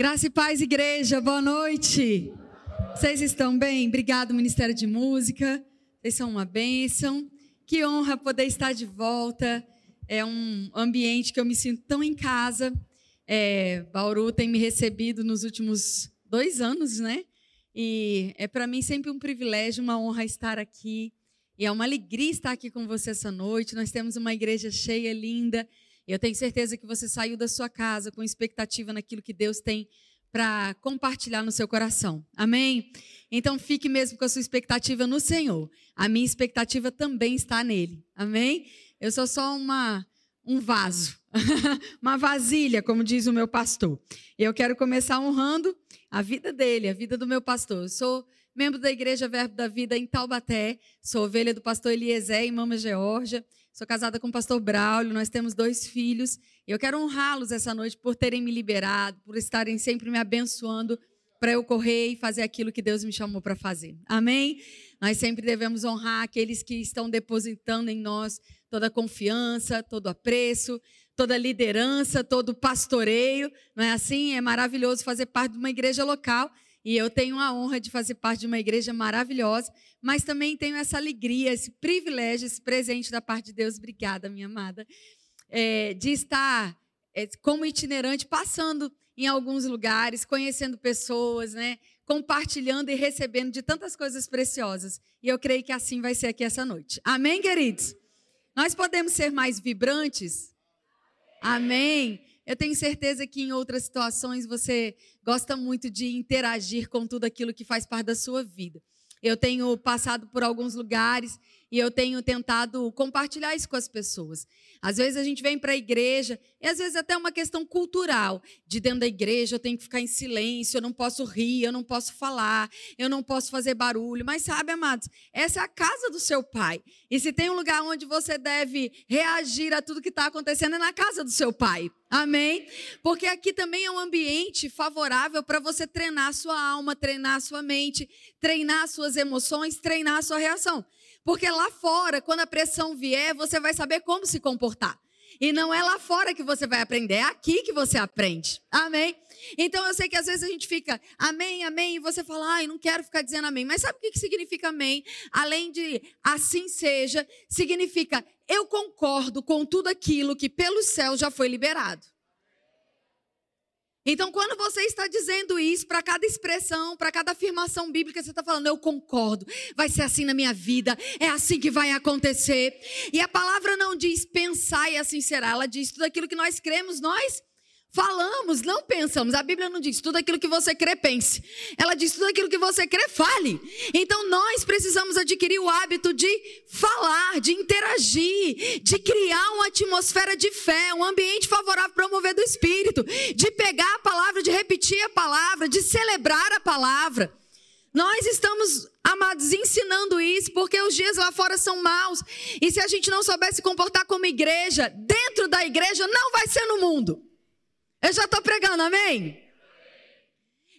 Graça e paz, igreja, boa noite. Vocês estão bem? Obrigado, Ministério de Música. Vocês são uma bênção. Que honra poder estar de volta. É um ambiente que eu me sinto tão em casa. É, Bauru tem me recebido nos últimos dois anos, né? E é para mim sempre um privilégio, uma honra estar aqui. E é uma alegria estar aqui com você essa noite. Nós temos uma igreja cheia, linda. Eu tenho certeza que você saiu da sua casa com expectativa naquilo que Deus tem para compartilhar no seu coração. Amém? Então fique mesmo com a sua expectativa no Senhor. A minha expectativa também está nele. Amém? Eu sou só uma um vaso, uma vasilha, como diz o meu pastor. Eu quero começar honrando a vida dele, a vida do meu pastor. Eu sou membro da Igreja Verbo da Vida em Taubaté, sou ovelha do pastor Eliezer e Mama Georgia. Sou casada com o pastor Braulio, nós temos dois filhos. E eu quero honrá-los essa noite por terem me liberado, por estarem sempre me abençoando para eu correr e fazer aquilo que Deus me chamou para fazer. Amém? Nós sempre devemos honrar aqueles que estão depositando em nós toda a confiança, todo apreço, toda liderança, todo pastoreio. Não é assim? É maravilhoso fazer parte de uma igreja local e eu tenho a honra de fazer parte de uma igreja maravilhosa, mas também tenho essa alegria, esse privilégio, esse presente da parte de Deus. Obrigada, minha amada. É, de estar é, como itinerante, passando em alguns lugares, conhecendo pessoas, né? compartilhando e recebendo de tantas coisas preciosas. E eu creio que assim vai ser aqui essa noite. Amém, queridos? Nós podemos ser mais vibrantes? Amém. Eu tenho certeza que em outras situações você gosta muito de interagir com tudo aquilo que faz parte da sua vida. Eu tenho passado por alguns lugares e eu tenho tentado compartilhar isso com as pessoas. Às vezes a gente vem para a igreja, e às vezes até uma questão cultural, de dentro da igreja eu tenho que ficar em silêncio, eu não posso rir, eu não posso falar, eu não posso fazer barulho. Mas sabe, amados, essa é a casa do seu pai. E se tem um lugar onde você deve reagir a tudo que está acontecendo, é na casa do seu pai. Amém? Porque aqui também é um ambiente favorável para você treinar a sua alma, treinar a sua mente, treinar as suas emoções, treinar a sua reação. Porque lá fora, quando a pressão vier, você vai saber como se comportar. E não é lá fora que você vai aprender, é aqui que você aprende. Amém? Então eu sei que às vezes a gente fica amém, amém, e você fala, ai, não quero ficar dizendo amém. Mas sabe o que significa amém? Além de assim seja, significa eu concordo com tudo aquilo que pelo céu já foi liberado. Então, quando você está dizendo isso, para cada expressão, para cada afirmação bíblica, você está falando, eu concordo, vai ser assim na minha vida, é assim que vai acontecer. E a palavra não diz pensar e assim será, ela diz tudo aquilo que nós cremos, nós Falamos, não pensamos. A Bíblia não diz tudo aquilo que você crê, pense. Ela diz tudo aquilo que você crê, fale. Então nós precisamos adquirir o hábito de falar, de interagir, de criar uma atmosfera de fé, um ambiente favorável para o mover do Espírito, de pegar a palavra, de repetir a palavra, de celebrar a palavra. Nós estamos, amados, ensinando isso porque os dias lá fora são maus. E se a gente não souber se comportar como igreja, dentro da igreja, não vai ser no mundo. Eu já estou pregando, amém?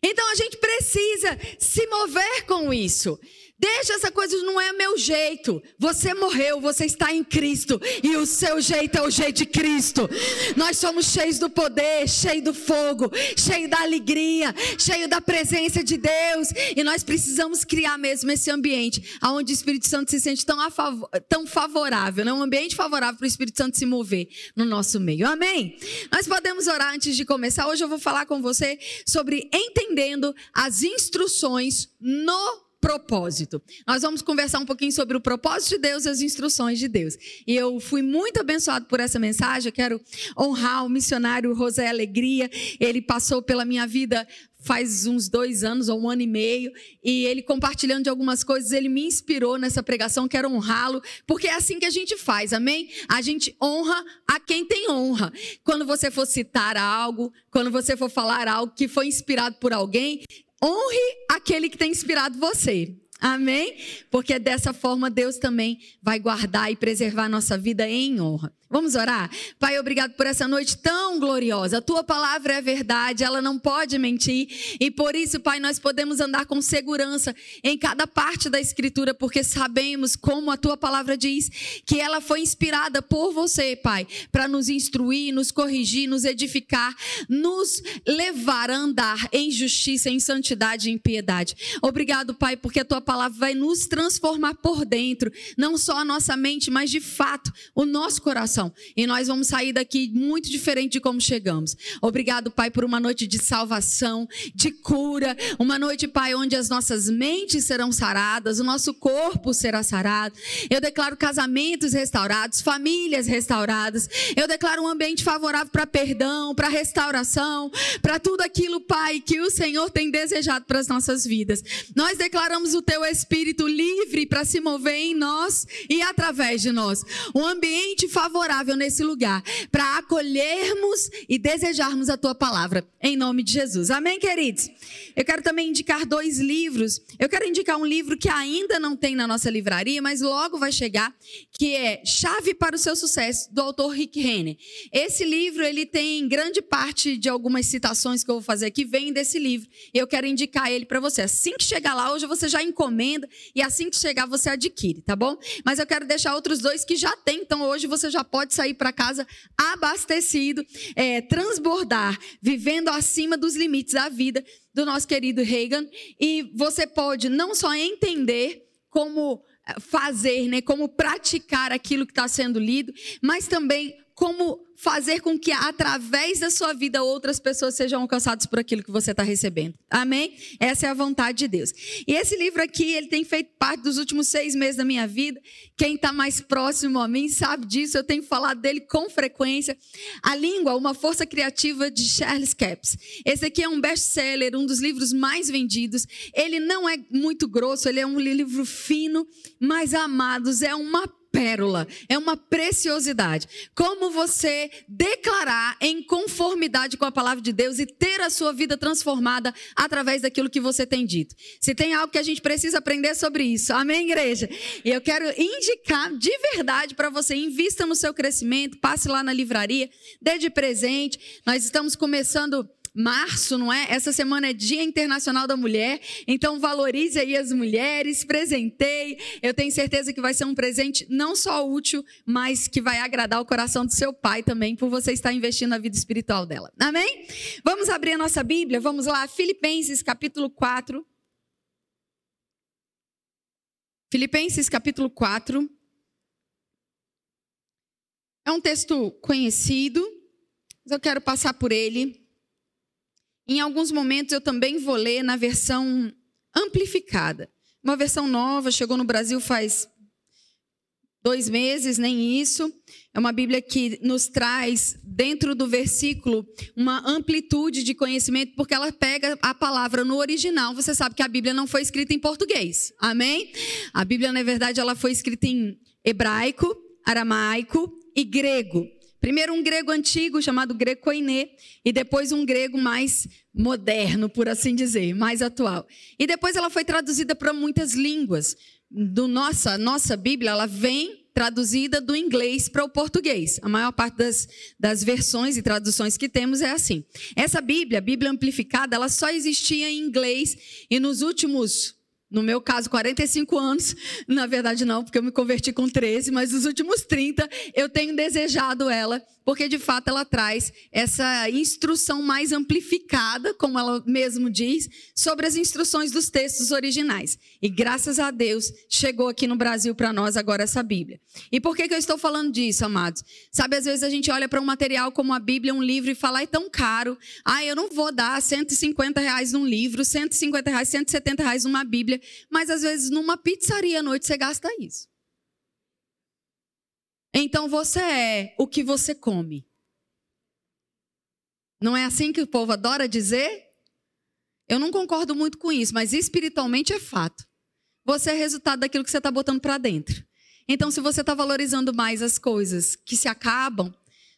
Então a gente precisa se mover com isso. Deixa essa coisa, não é meu jeito. Você morreu, você está em Cristo. E o seu jeito é o jeito de Cristo. Nós somos cheios do poder, cheios do fogo, cheios da alegria, cheios da presença de Deus. E nós precisamos criar mesmo esse ambiente onde o Espírito Santo se sente tão, favor, tão favorável, né? um ambiente favorável para o Espírito Santo se mover no nosso meio. Amém? Nós podemos orar antes de começar. Hoje eu vou falar com você sobre entendendo as instruções no propósito. Nós vamos conversar um pouquinho sobre o propósito de Deus e as instruções de Deus. E eu fui muito abençoado por essa mensagem. Eu quero honrar o missionário José Alegria. Ele passou pela minha vida faz uns dois anos ou um ano e meio, e ele compartilhando de algumas coisas, ele me inspirou nessa pregação, quero honrá-lo, porque é assim que a gente faz, amém? A gente honra a quem tem honra. Quando você for citar algo, quando você for falar algo que foi inspirado por alguém, honre aquele que tem inspirado você. Amém? Porque dessa forma Deus também vai guardar e preservar a nossa vida em honra. Vamos orar? Pai, obrigado por essa noite tão gloriosa. A tua palavra é verdade, ela não pode mentir. E por isso, Pai, nós podemos andar com segurança em cada parte da Escritura, porque sabemos, como a tua palavra diz, que ela foi inspirada por você, Pai, para nos instruir, nos corrigir, nos edificar, nos levar a andar em justiça, em santidade e em piedade. Obrigado, Pai, porque a tua palavra vai nos transformar por dentro, não só a nossa mente, mas de fato o nosso coração coração. E nós vamos sair daqui muito diferente de como chegamos. Obrigado, Pai, por uma noite de salvação, de cura. Uma noite, Pai, onde as nossas mentes serão saradas, o nosso corpo será sarado. Eu declaro casamentos restaurados, famílias restauradas. Eu declaro um ambiente favorável para perdão, para restauração, para tudo aquilo, Pai, que o Senhor tem desejado para as nossas vidas. Nós declaramos o Teu Espírito livre para se mover em nós e através de nós. Um ambiente favorável favorável nesse lugar para acolhermos e desejarmos a tua palavra, em nome de Jesus. Amém, queridos? Eu quero também indicar dois livros. Eu quero indicar um livro que ainda não tem na nossa livraria, mas logo vai chegar, que é Chave para o seu sucesso, do autor Rick Renner. Esse livro, ele tem grande parte de algumas citações que eu vou fazer aqui, vem desse livro. Eu quero indicar ele para você. Assim que chegar lá, hoje você já encomenda e assim que chegar você adquire, tá bom? Mas eu quero deixar outros dois que já tem, então hoje você já pode pode sair para casa abastecido, é, transbordar, vivendo acima dos limites da vida do nosso querido Reagan. E você pode não só entender como é, fazer, né, como praticar aquilo que está sendo lido, mas também como fazer com que através da sua vida outras pessoas sejam alcançadas por aquilo que você está recebendo. Amém? Essa é a vontade de Deus. E esse livro aqui, ele tem feito parte dos últimos seis meses da minha vida. Quem está mais próximo a mim sabe disso. Eu tenho falado dele com frequência. A língua, uma força criativa de Charles Capps. Esse aqui é um best-seller, um dos livros mais vendidos. Ele não é muito grosso, ele é um livro fino, mas amados, é uma pérola, é uma preciosidade. Como você declarar em conformidade com a palavra de Deus e ter a sua vida transformada através daquilo que você tem dito. Se tem algo que a gente precisa aprender sobre isso, amém, igreja? E eu quero indicar de verdade para você: invista no seu crescimento, passe lá na livraria, dê de presente. Nós estamos começando março, não é? Essa semana é Dia Internacional da Mulher, então valorize aí as mulheres, presenteie. Eu tenho certeza que vai ser um presente não só útil, mas que vai agradar o coração do seu pai também, por você estar investindo na vida espiritual dela. Amém? Vamos abrir a nossa Bíblia, vamos lá, Filipenses capítulo 4. Filipenses capítulo 4. É um texto conhecido, mas eu quero passar por ele em alguns momentos eu também vou ler na versão amplificada. Uma versão nova, chegou no Brasil faz dois meses, nem isso. É uma Bíblia que nos traz, dentro do versículo, uma amplitude de conhecimento, porque ela pega a palavra no original. Você sabe que a Bíblia não foi escrita em português. Amém? A Bíblia, na verdade, ela foi escrita em hebraico, aramaico e grego. Primeiro um grego antigo chamado grego koiné e depois um grego mais moderno, por assim dizer, mais atual. E depois ela foi traduzida para muitas línguas. Do nossa nossa Bíblia, ela vem traduzida do inglês para o português. A maior parte das, das versões e traduções que temos é assim. Essa Bíblia, a Bíblia amplificada, ela só existia em inglês e nos últimos no meu caso, 45 anos, na verdade não, porque eu me converti com 13, mas nos últimos 30 eu tenho desejado ela porque de fato ela traz essa instrução mais amplificada, como ela mesmo diz, sobre as instruções dos textos originais. E graças a Deus chegou aqui no Brasil para nós agora essa Bíblia. E por que, que eu estou falando disso, amados? Sabe, às vezes a gente olha para um material como a Bíblia, um livro, e fala, é tão caro. Ah, eu não vou dar 150 reais num livro, 150 reais, 170 reais numa Bíblia. Mas às vezes numa pizzaria à noite você gasta isso. Então você é o que você come. Não é assim que o povo adora dizer? Eu não concordo muito com isso, mas espiritualmente é fato. Você é resultado daquilo que você está botando para dentro. Então, se você está valorizando mais as coisas que se acabam,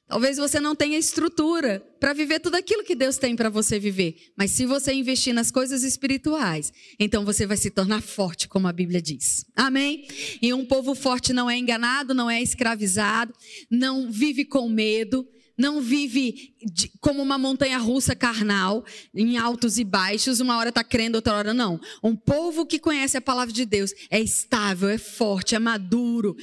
Talvez você não tenha estrutura para viver tudo aquilo que Deus tem para você viver. Mas se você investir nas coisas espirituais, então você vai se tornar forte, como a Bíblia diz. Amém? E um povo forte não é enganado, não é escravizado, não vive com medo, não vive de, como uma montanha russa carnal, em altos e baixos, uma hora está crendo, outra hora não. Um povo que conhece a palavra de Deus é estável, é forte, é maduro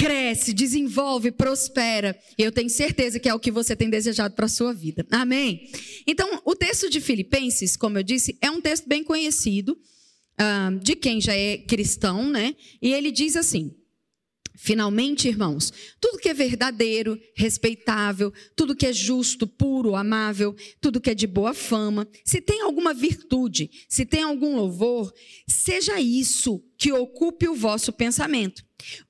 cresce, desenvolve, prospera. Eu tenho certeza que é o que você tem desejado para a sua vida. Amém? Então, o texto de Filipenses, como eu disse, é um texto bem conhecido uh, de quem já é cristão, né? E ele diz assim. Finalmente, irmãos, tudo que é verdadeiro, respeitável, tudo que é justo, puro, amável, tudo que é de boa fama, se tem alguma virtude, se tem algum louvor, seja isso que ocupe o vosso pensamento.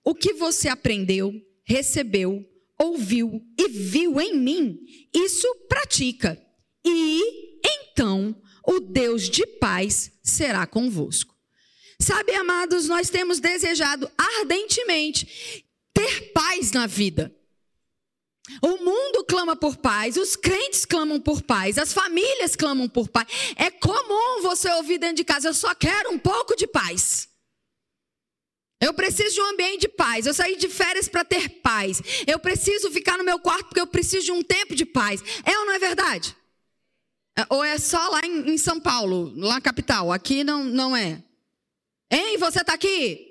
O que você aprendeu, recebeu, ouviu e viu em mim, isso pratica. E então o Deus de paz será convosco. Sabe, amados, nós temos desejado ardentemente ter paz na vida. O mundo clama por paz, os crentes clamam por paz, as famílias clamam por paz. É comum você ouvir dentro de casa: eu só quero um pouco de paz. Eu preciso de um ambiente de paz. Eu saí de férias para ter paz. Eu preciso ficar no meu quarto porque eu preciso de um tempo de paz. É ou não é verdade? É, ou é só lá em, São Paulo, lá na capital? Aqui não, não é. Hein? Você está aqui?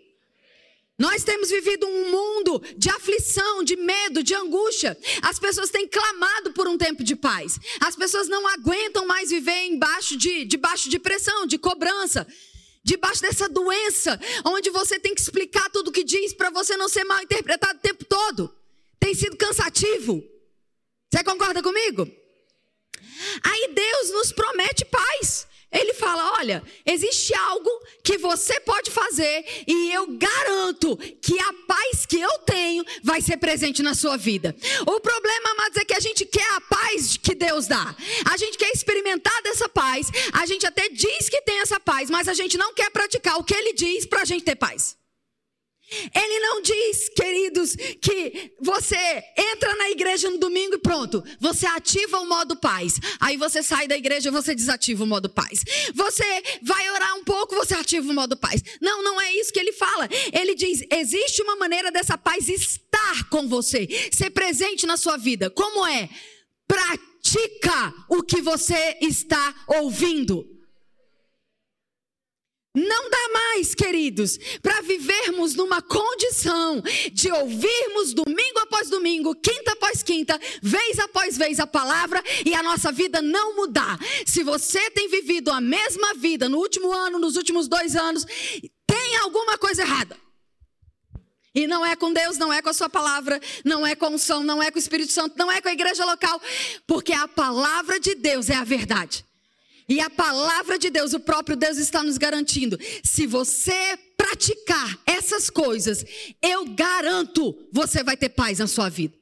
Nós temos vivido um mundo de aflição, de medo, de angústia. As pessoas têm clamado por um tempo de paz. As pessoas não aguentam mais viver embaixo de, debaixo de pressão, de cobrança. Debaixo dessa doença, onde você tem que explicar tudo o que diz para você não ser mal interpretado o tempo todo. Tem sido cansativo. Você concorda comigo? Aí Deus nos promete paz. Ele fala: olha, existe algo que você pode fazer e eu garanto que a paz que eu tenho vai ser presente na sua vida. O problema, amados, é que a gente quer a paz que Deus dá. A gente quer experimentar dessa paz. A gente até diz que tem essa paz, mas a gente não quer praticar o que ele diz para a gente ter paz. Ele não diz, queridos, que você entra na igreja no domingo e pronto, você ativa o modo paz. Aí você sai da igreja, você desativa o modo paz. Você vai orar um pouco, você ativa o modo paz. Não, não é isso que ele fala. Ele diz: existe uma maneira dessa paz estar com você, ser presente na sua vida. Como é? Pratica o que você está ouvindo. Não dá mais, queridos, para vivermos numa condição de ouvirmos domingo após domingo, quinta após quinta, vez após vez a palavra e a nossa vida não mudar. Se você tem vivido a mesma vida no último ano, nos últimos dois anos, tem alguma coisa errada. E não é com Deus, não é com a Sua palavra, não é com o som, não é com o Espírito Santo, não é com a igreja local, porque a palavra de Deus é a verdade. E a palavra de Deus, o próprio Deus está nos garantindo. Se você praticar essas coisas, eu garanto, você vai ter paz na sua vida.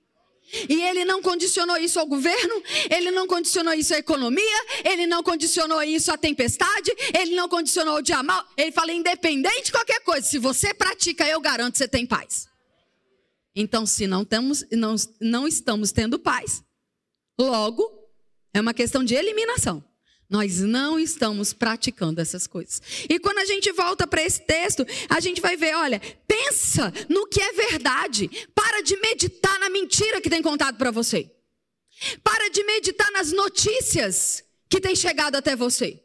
E ele não condicionou isso ao governo, ele não condicionou isso à economia, ele não condicionou isso à tempestade, ele não condicionou ao dia mal. Ele fala, independente de qualquer coisa, se você pratica, eu garanto, você tem paz. Então, se não, temos, não, não estamos tendo paz, logo, é uma questão de eliminação. Nós não estamos praticando essas coisas. E quando a gente volta para esse texto, a gente vai ver, olha, pensa no que é verdade. Para de meditar na mentira que tem contado para você. Para de meditar nas notícias que tem chegado até você.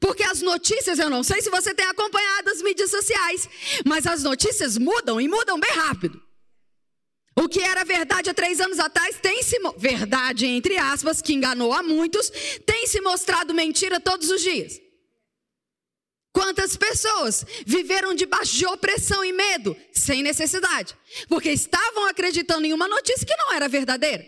Porque as notícias, eu não sei se você tem acompanhado as mídias sociais, mas as notícias mudam e mudam bem rápido. O que era verdade há três anos atrás tem se verdade entre aspas que enganou a muitos tem se mostrado mentira todos os dias. Quantas pessoas viveram debaixo de opressão e medo sem necessidade, porque estavam acreditando em uma notícia que não era verdadeira.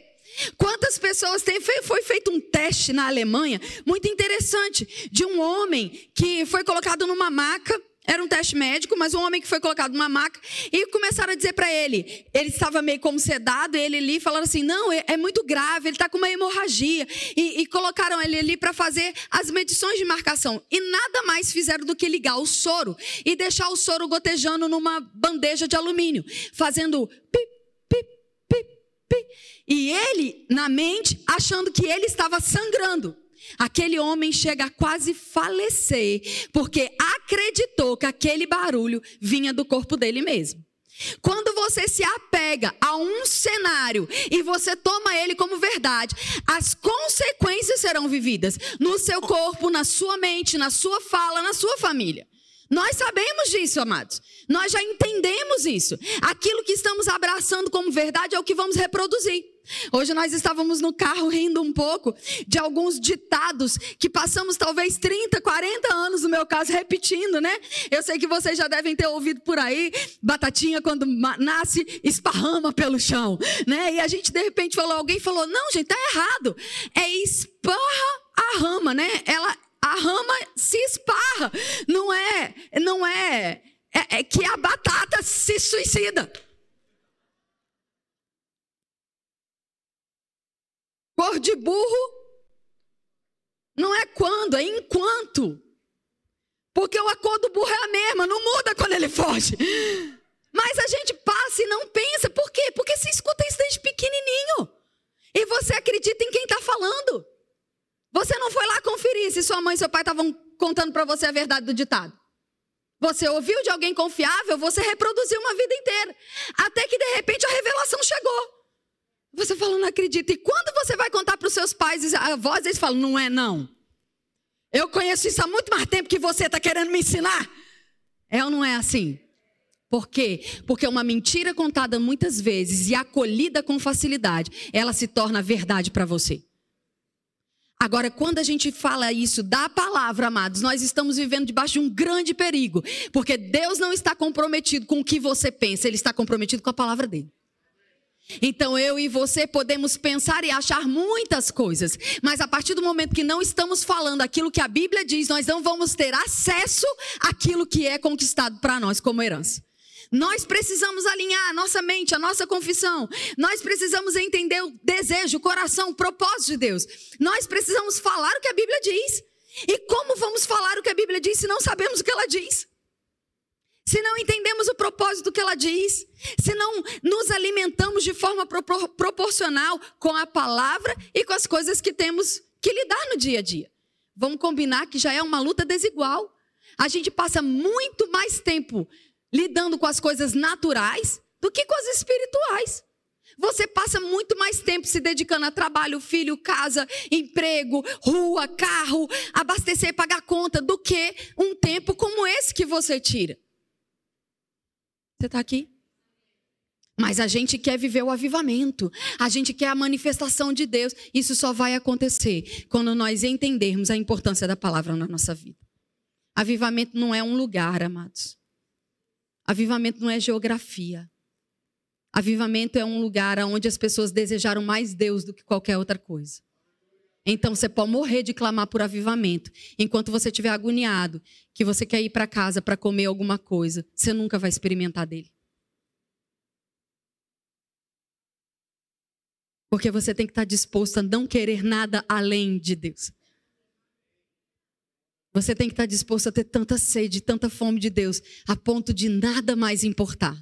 Quantas pessoas têm foi feito um teste na Alemanha muito interessante de um homem que foi colocado numa maca era um teste médico, mas um homem que foi colocado numa maca e começaram a dizer para ele, ele estava meio como sedado, ele ali falando assim, não, é, é muito grave, ele está com uma hemorragia. E, e colocaram ele ali para fazer as medições de marcação. E nada mais fizeram do que ligar o soro e deixar o soro gotejando numa bandeja de alumínio, fazendo pip, pip, pip, golpe e ele, na mente, achando que ele estava sangrando. Aquele homem chega a quase falecer, porque acreditou que aquele barulho vinha do corpo dele mesmo. Quando você se apega a um cenário e você toma ele como verdade, as consequências serão vividas no seu corpo, na sua mente, na sua fala, na sua família. Nós sabemos disso, amados. Nós já entendemos isso. Aquilo que estamos abraçando como verdade é o que vamos reproduzir. Hoje nós estávamos no carro rindo um pouco de alguns ditados que passamos talvez 30, 40 anos, no meu caso, repetindo, né? Eu sei que vocês já devem ter ouvido por aí, batatinha quando nasce esparrama pelo chão, né? E a gente de repente falou, alguém falou: "Não, gente, tá errado. É esparra a rama, né? Ela a rama se esparra. Não é, não é, é, é que a batata se suicida. Cor de burro não é quando, é enquanto. Porque a cor do burro é a mesma, não muda quando ele foge. Mas a gente passa e não pensa. Por quê? Porque se escuta isso desde pequenininho. E você acredita em quem está falando. Você não foi lá conferir se sua mãe e seu pai estavam contando para você a verdade do ditado. Você ouviu de alguém confiável, você reproduziu uma vida inteira. Até que de repente a revelação chegou. Você falou, não acredita. E quando você vai contar para os seus pais, a voz eles falam, não é não. Eu conheço isso há muito mais tempo que você está querendo me ensinar. É ou não é assim? Por quê? Porque uma mentira contada muitas vezes e acolhida com facilidade, ela se torna verdade para você. Agora, quando a gente fala isso da palavra, amados, nós estamos vivendo debaixo de um grande perigo, porque Deus não está comprometido com o que você pensa, Ele está comprometido com a palavra dele. Então eu e você podemos pensar e achar muitas coisas, mas a partir do momento que não estamos falando aquilo que a Bíblia diz, nós não vamos ter acesso àquilo que é conquistado para nós como herança. Nós precisamos alinhar a nossa mente, a nossa confissão. Nós precisamos entender o desejo, o coração, o propósito de Deus. Nós precisamos falar o que a Bíblia diz. E como vamos falar o que a Bíblia diz se não sabemos o que ela diz? Se não entendemos o propósito que ela diz, se não nos alimentamos de forma propor proporcional com a palavra e com as coisas que temos que lidar no dia a dia. Vamos combinar que já é uma luta desigual. A gente passa muito mais tempo lidando com as coisas naturais do que com as espirituais. Você passa muito mais tempo se dedicando a trabalho, filho, casa, emprego, rua, carro, abastecer, pagar conta, do que um tempo como esse que você tira. Você está aqui? Mas a gente quer viver o avivamento, a gente quer a manifestação de Deus. Isso só vai acontecer quando nós entendermos a importância da palavra na nossa vida. Avivamento não é um lugar, amados. Avivamento não é geografia. Avivamento é um lugar onde as pessoas desejaram mais Deus do que qualquer outra coisa. Então você pode morrer de clamar por avivamento. Enquanto você estiver agoniado, que você quer ir para casa para comer alguma coisa, você nunca vai experimentar dele. Porque você tem que estar disposto a não querer nada além de Deus. Você tem que estar disposto a ter tanta sede, tanta fome de Deus, a ponto de nada mais importar.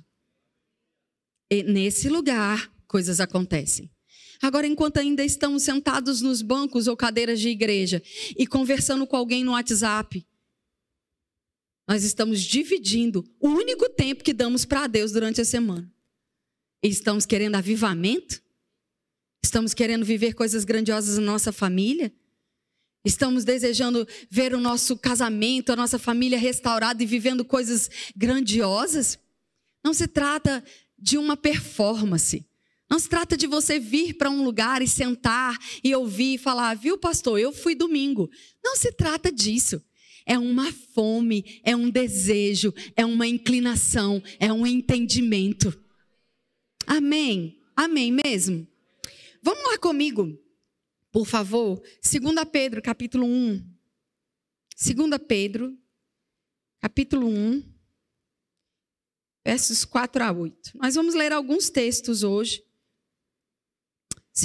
E nesse lugar, coisas acontecem. Agora, enquanto ainda estamos sentados nos bancos ou cadeiras de igreja e conversando com alguém no WhatsApp, nós estamos dividindo o único tempo que damos para Deus durante a semana. E estamos querendo avivamento? Estamos querendo viver coisas grandiosas na nossa família? Estamos desejando ver o nosso casamento, a nossa família restaurada e vivendo coisas grandiosas. Não se trata de uma performance. Não se trata de você vir para um lugar e sentar e ouvir e falar, viu, pastor, eu fui domingo. Não se trata disso. É uma fome, é um desejo, é uma inclinação, é um entendimento. Amém? Amém mesmo? Vamos lá comigo por favor, 2 Pedro, capítulo 1. 2 Pedro, capítulo 1, versos 4 a 8. Nós vamos ler alguns textos hoje.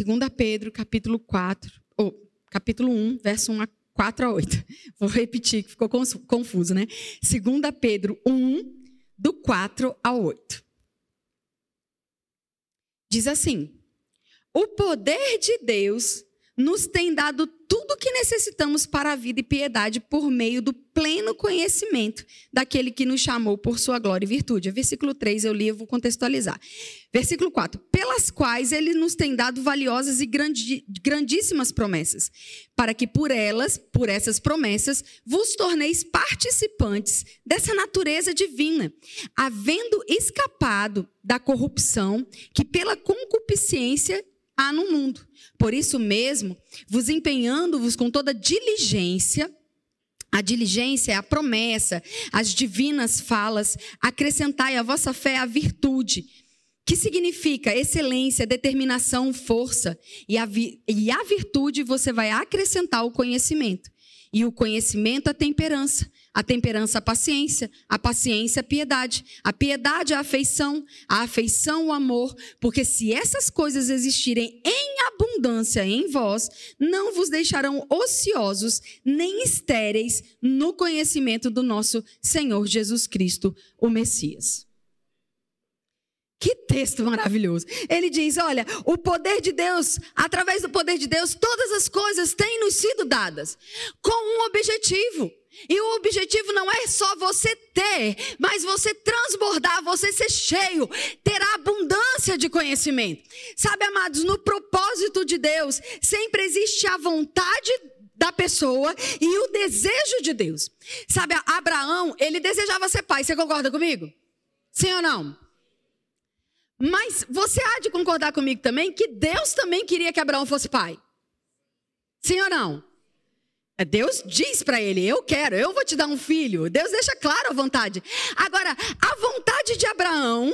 2 Pedro, capítulo 4, ou capítulo 1, verso 1 a 4 a 8. Vou repetir, que ficou confuso, né? 2 Pedro 1, do 4 ao 8. Diz assim: o poder de Deus nos tem dado tudo o que necessitamos para a vida e piedade por meio do pleno conhecimento daquele que nos chamou por sua glória e virtude. Versículo 3 eu li, eu vou contextualizar. Versículo 4. Pelas quais ele nos tem dado valiosas e grandíssimas promessas, para que por elas, por essas promessas, vos torneis participantes dessa natureza divina, havendo escapado da corrupção que pela concupiscência há no mundo. Por isso mesmo, vos empenhando-vos com toda diligência, a diligência é a promessa, as divinas falas, acrescentai à vossa fé a virtude, que significa excelência, determinação, força, e a, e a virtude você vai acrescentar o conhecimento, e o conhecimento a temperança, a temperança, a paciência, a paciência, a piedade, a piedade, a afeição, a afeição, o amor, porque se essas coisas existirem em abundância em vós, não vos deixarão ociosos nem estéreis no conhecimento do nosso Senhor Jesus Cristo, o Messias. Que texto maravilhoso. Ele diz: Olha, o poder de Deus, através do poder de Deus, todas as coisas têm nos sido dadas com um objetivo. E o objetivo não é só você ter, mas você transbordar, você ser cheio, ter a abundância de conhecimento. Sabe, amados, no propósito de Deus, sempre existe a vontade da pessoa e o desejo de Deus. Sabe, Abraão, ele desejava ser pai. Você concorda comigo? Sim ou não? Mas você há de concordar comigo também que Deus também queria que Abraão fosse pai. Sim ou não? É, Deus diz para ele: Eu quero, eu vou te dar um filho. Deus deixa claro a vontade. Agora, a vontade de Abraão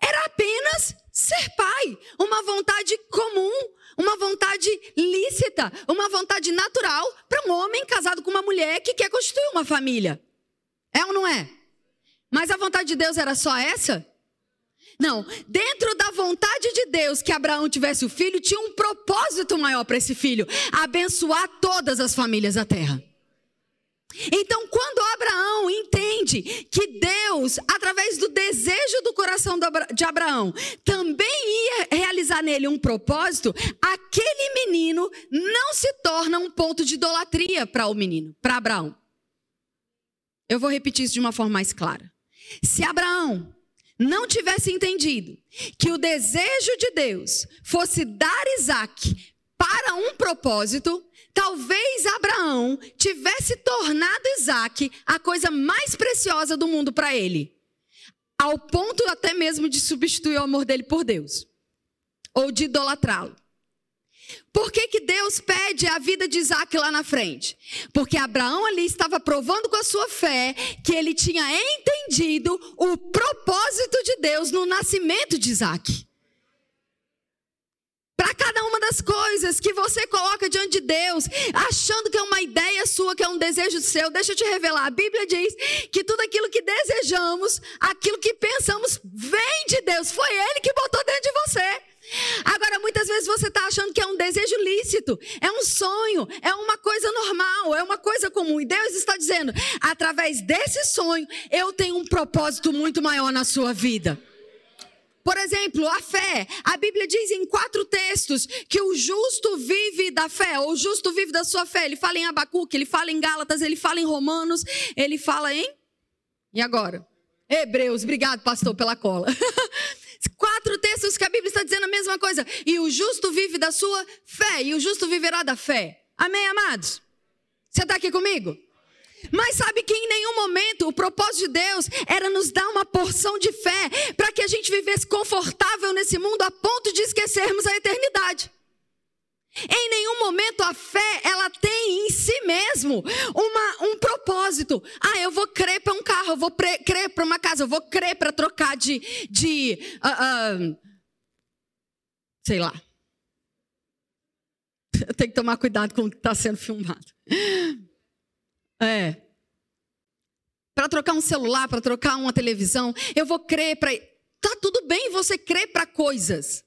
era apenas ser pai, uma vontade comum, uma vontade lícita, uma vontade natural para um homem casado com uma mulher que quer constituir uma família. É ou não é? Mas a vontade de Deus era só essa? Não, dentro da vontade de Deus que Abraão tivesse o filho, tinha um propósito maior para esse filho: abençoar todas as famílias da terra. Então, quando Abraão entende que Deus, através do desejo do coração de Abraão, também ia realizar nele um propósito, aquele menino não se torna um ponto de idolatria para o menino, para Abraão. Eu vou repetir isso de uma forma mais clara. Se Abraão não tivesse entendido que o desejo de Deus fosse dar Isaac para um propósito, talvez Abraão tivesse tornado Isaac a coisa mais preciosa do mundo para ele, ao ponto até mesmo de substituir o amor dele por Deus, ou de idolatrá-lo. Por que, que Deus pede a vida de Isaac lá na frente? Porque Abraão ali estava provando com a sua fé que ele tinha entendido o propósito de Deus no nascimento de Isaac. Para cada uma das coisas que você coloca diante de Deus, achando que é uma ideia sua, que é um desejo seu, deixa eu te revelar. A Bíblia diz que tudo aquilo que desejamos, aquilo que pensamos, vem de Deus. Foi Ele que botou dentro de você. Agora, muitas vezes você está achando que é um desejo lícito, é um sonho, é uma coisa normal, é uma coisa comum. E Deus está dizendo: através desse sonho, eu tenho um propósito muito maior na sua vida. Por exemplo, a fé. A Bíblia diz em quatro textos que o justo vive da fé, ou o justo vive da sua fé. Ele fala em Abacuque, ele fala em Gálatas, ele fala em Romanos, ele fala em. E agora? Hebreus, obrigado, pastor, pela cola. Quatro textos que a Bíblia está dizendo a mesma coisa. E o justo vive da sua fé, e o justo viverá da fé. Amém, amados? Você está aqui comigo? Mas sabe que em nenhum momento o propósito de Deus era nos dar uma porção de fé para que a gente vivesse confortável nesse mundo a ponto de esquecermos a eternidade. Em nenhum momento a fé ela tem em si mesmo uma, um propósito. Ah, eu vou crer para um carro, eu vou crer para uma casa, eu vou crer para trocar de, de uh, uh, sei lá. Tenho que tomar cuidado com o que está sendo filmado. É. Para trocar um celular, para trocar uma televisão, eu vou crer para. Tá tudo bem você crer para coisas.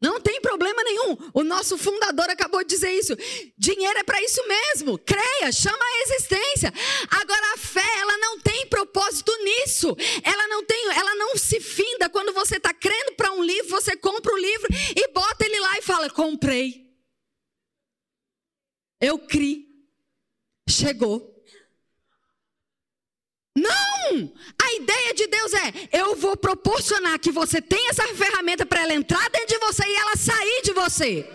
Não tem problema nenhum. O nosso fundador acabou de dizer isso. Dinheiro é para isso mesmo. Creia, chama a existência. Agora a fé, ela não tem propósito nisso. Ela não tem, ela não se finda quando você está crendo para um livro, você compra o livro e bota ele lá e fala: comprei. Eu criei. Chegou. Não! A ideia de Deus é: eu vou proporcionar que você tenha essa ferramenta para ela entrar dentro de você e ela sair de você.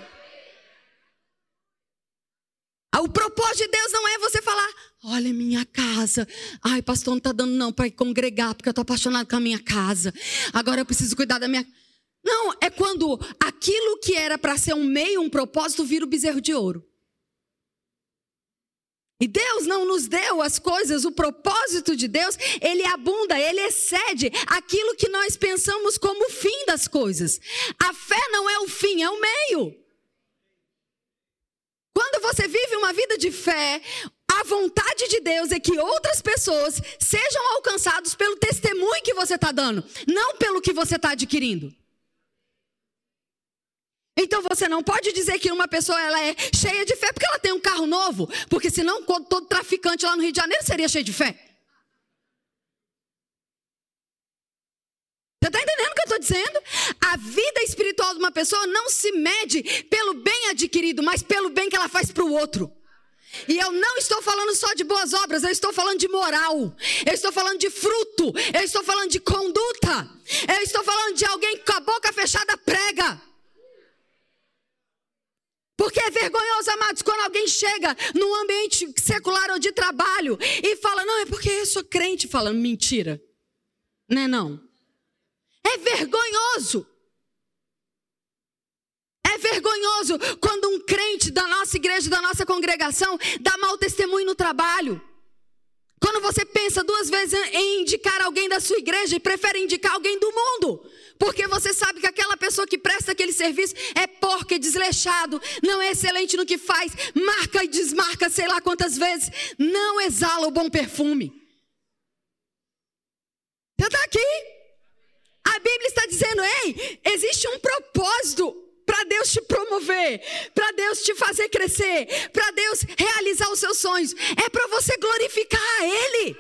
O propósito de Deus não é você falar: olha minha casa. Ai, pastor, não está dando não para congregar, porque eu estou apaixonado com a minha casa. Agora eu preciso cuidar da minha. Não, é quando aquilo que era para ser um meio, um propósito, vira o bezerro de ouro. E Deus não nos deu as coisas, o propósito de Deus, ele abunda, ele excede aquilo que nós pensamos como o fim das coisas. A fé não é o fim, é o meio. Quando você vive uma vida de fé, a vontade de Deus é que outras pessoas sejam alcançadas pelo testemunho que você está dando, não pelo que você está adquirindo. Então você não pode dizer que uma pessoa ela é cheia de fé porque ela tem um carro novo, porque senão todo traficante lá no Rio de Janeiro seria cheio de fé. Você está entendendo o que eu estou dizendo? A vida espiritual de uma pessoa não se mede pelo bem adquirido, mas pelo bem que ela faz para o outro. E eu não estou falando só de boas obras, eu estou falando de moral, eu estou falando de fruto, eu estou falando de conduta, eu estou falando de alguém com a boca fechada prega. Porque é vergonhoso, amados, quando alguém chega num ambiente secular ou de trabalho e fala, não, é porque eu sou crente, falando mentira. Não é não. É vergonhoso. É vergonhoso quando um crente da nossa igreja, da nossa congregação, dá mau testemunho no trabalho. Quando você pensa duas vezes em indicar alguém da sua igreja e prefere indicar alguém do mundo. Porque você sabe que aquela pessoa que presta aquele serviço é porca, é desleixado, não é excelente no que faz, marca e desmarca sei lá quantas vezes, não exala o bom perfume. Você está aqui? A Bíblia está dizendo: ei, existe um propósito para Deus te promover, para Deus te fazer crescer, para Deus realizar os seus sonhos. É para você glorificar a Ele.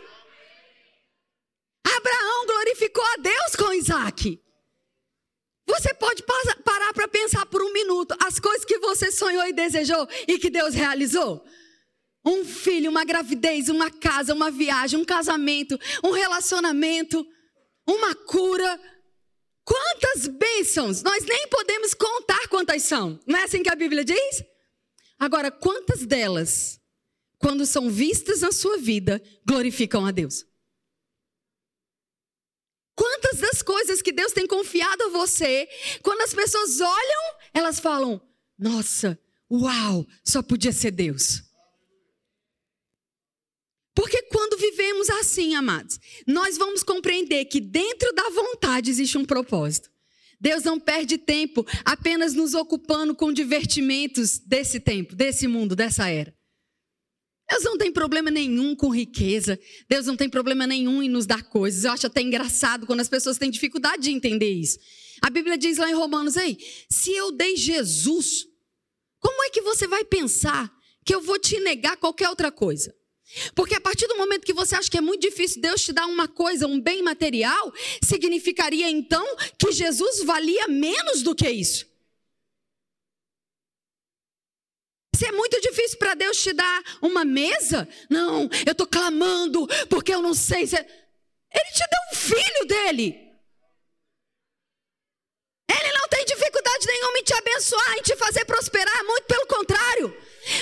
Abraão glorificou a Deus com Isaac. Você pode parar para pensar por um minuto as coisas que você sonhou e desejou e que Deus realizou? Um filho, uma gravidez, uma casa, uma viagem, um casamento, um relacionamento, uma cura. Quantas bênçãos! Nós nem podemos contar quantas são. Não é assim que a Bíblia diz? Agora, quantas delas, quando são vistas na sua vida, glorificam a Deus? Quantas das coisas que Deus tem confiado a você, quando as pessoas olham, elas falam: Nossa, uau, só podia ser Deus. Porque quando vivemos assim, amados, nós vamos compreender que dentro da vontade existe um propósito. Deus não perde tempo apenas nos ocupando com divertimentos desse tempo, desse mundo, dessa era. Deus não tem problema nenhum com riqueza. Deus não tem problema nenhum em nos dar coisas. Eu acho até engraçado quando as pessoas têm dificuldade de entender isso. A Bíblia diz lá em Romanos, aí, se eu dei Jesus, como é que você vai pensar que eu vou te negar qualquer outra coisa? Porque a partir do momento que você acha que é muito difícil Deus te dar uma coisa, um bem material, significaria então que Jesus valia menos do que isso. Se é muito difícil para Deus te dar uma mesa, não, eu estou clamando porque eu não sei se. É... Ele te deu um filho dele. Ele não tem dificuldade nenhuma em te abençoar, em te fazer prosperar, muito pelo contrário.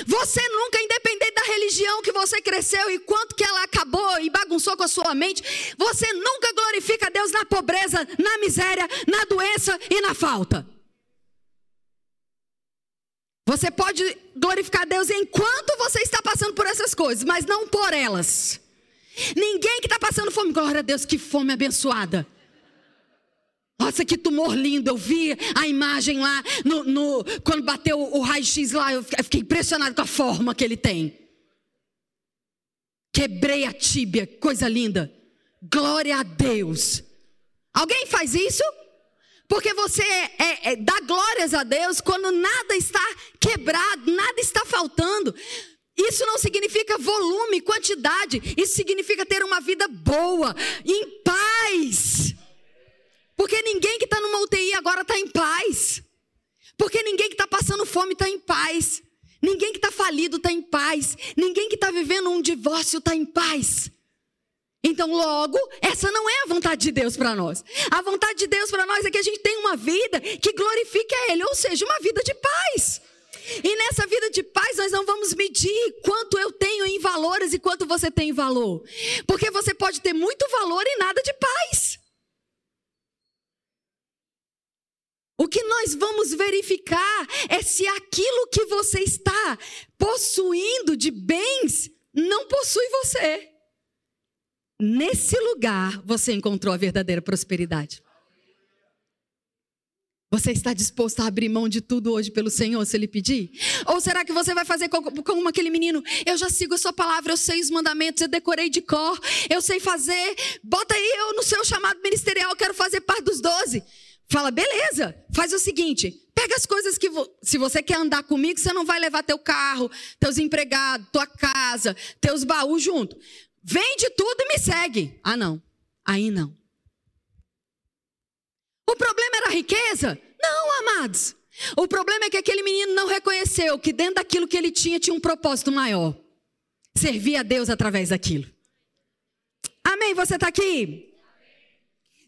Você nunca, independente da religião que você cresceu e quanto que ela acabou e bagunçou com a sua mente, você nunca glorifica Deus na pobreza, na miséria, na doença e na falta. Você pode glorificar Deus enquanto você está passando por essas coisas, mas não por elas. Ninguém que está passando fome, glória a Deus, que fome abençoada. Nossa, que tumor lindo. Eu vi a imagem lá, no, no quando bateu o raio-x lá, eu fiquei impressionado com a forma que ele tem. Quebrei a tíbia, coisa linda. Glória a Deus. Alguém faz isso? Porque você é, é, é, dá glórias a Deus quando nada está quebrado, nada está faltando. Isso não significa volume, quantidade. Isso significa ter uma vida boa, em paz. Porque ninguém que está numa UTI agora está em paz. Porque ninguém que está passando fome está em paz. Ninguém que está falido está em paz. Ninguém que está vivendo um divórcio está em paz. Então, logo, essa não é a vontade de Deus para nós. A vontade de Deus para nós é que a gente tenha uma vida que glorifique a Ele, ou seja, uma vida de paz. E nessa vida de paz, nós não vamos medir quanto eu tenho em valores e quanto você tem em valor. Porque você pode ter muito valor e nada de paz. O que nós vamos verificar é se aquilo que você está possuindo de bens não possui você. Nesse lugar você encontrou a verdadeira prosperidade. Você está disposto a abrir mão de tudo hoje pelo Senhor, se Ele pedir? Ou será que você vai fazer como aquele menino? Eu já sigo a sua palavra, eu sei os mandamentos, eu decorei de cor, eu sei fazer. Bota aí eu no seu chamado ministerial, quero fazer parte dos doze. Fala, beleza, faz o seguinte: pega as coisas que. Vo... Se você quer andar comigo, você não vai levar teu carro, teus empregados, tua casa, teus baús junto. Vende tudo e me segue. Ah, não. Aí não. O problema era a riqueza? Não, amados. O problema é que aquele menino não reconheceu que dentro daquilo que ele tinha tinha um propósito maior. Servir a Deus através daquilo. Amém? Você está aqui?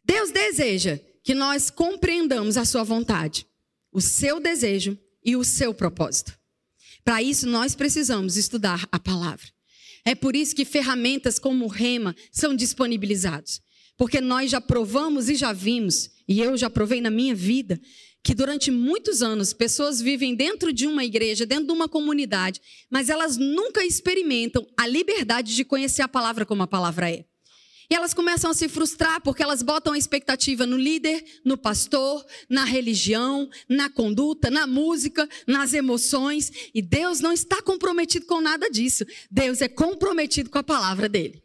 Deus deseja que nós compreendamos a sua vontade, o seu desejo e o seu propósito. Para isso, nós precisamos estudar a palavra. É por isso que ferramentas como o Rema são disponibilizados. Porque nós já provamos e já vimos, e eu já provei na minha vida, que durante muitos anos pessoas vivem dentro de uma igreja, dentro de uma comunidade, mas elas nunca experimentam a liberdade de conhecer a palavra como a palavra é. E elas começam a se frustrar porque elas botam a expectativa no líder, no pastor, na religião, na conduta, na música, nas emoções. E Deus não está comprometido com nada disso. Deus é comprometido com a palavra dele.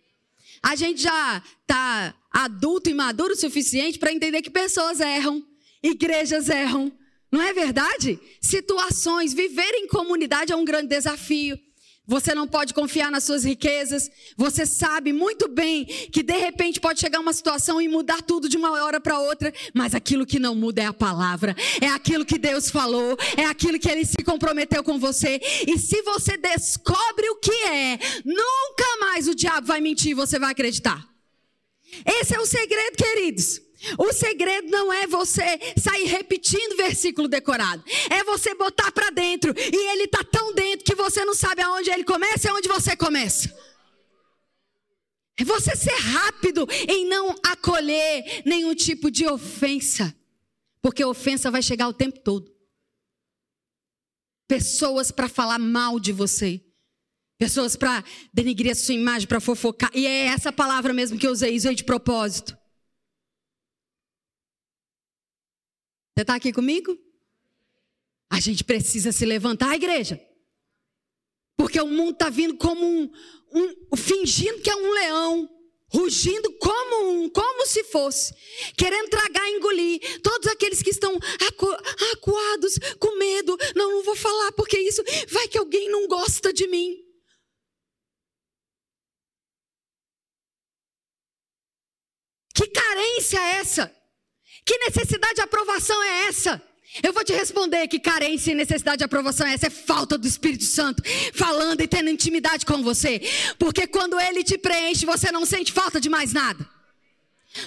A gente já está adulto e maduro o suficiente para entender que pessoas erram, igrejas erram. Não é verdade? Situações, viver em comunidade é um grande desafio. Você não pode confiar nas suas riquezas. Você sabe muito bem que de repente pode chegar uma situação e mudar tudo de uma hora para outra, mas aquilo que não muda é a palavra. É aquilo que Deus falou, é aquilo que ele se comprometeu com você. E se você descobre o que é, nunca mais o diabo vai mentir, você vai acreditar. Esse é o segredo, queridos. O segredo não é você sair repetindo versículo decorado. É você botar para dentro. E ele está tão dentro que você não sabe aonde ele começa e aonde você começa. É você ser rápido em não acolher nenhum tipo de ofensa. Porque ofensa vai chegar o tempo todo. Pessoas para falar mal de você. Pessoas para denigrir a sua imagem, para fofocar. E é essa palavra mesmo que eu usei, usei de propósito. Você está aqui comigo? A gente precisa se levantar, igreja. Porque o mundo está vindo como um, um, fingindo que é um leão, rugindo como um, como se fosse, querendo tragar, engolir todos aqueles que estão acu, acuados, com medo. Não, não vou falar porque isso vai que alguém não gosta de mim. Que carência é essa? Que necessidade de aprovação é essa? Eu vou te responder que carência e necessidade de aprovação é essa, é falta do Espírito Santo falando e tendo intimidade com você. Porque quando ele te preenche, você não sente falta de mais nada.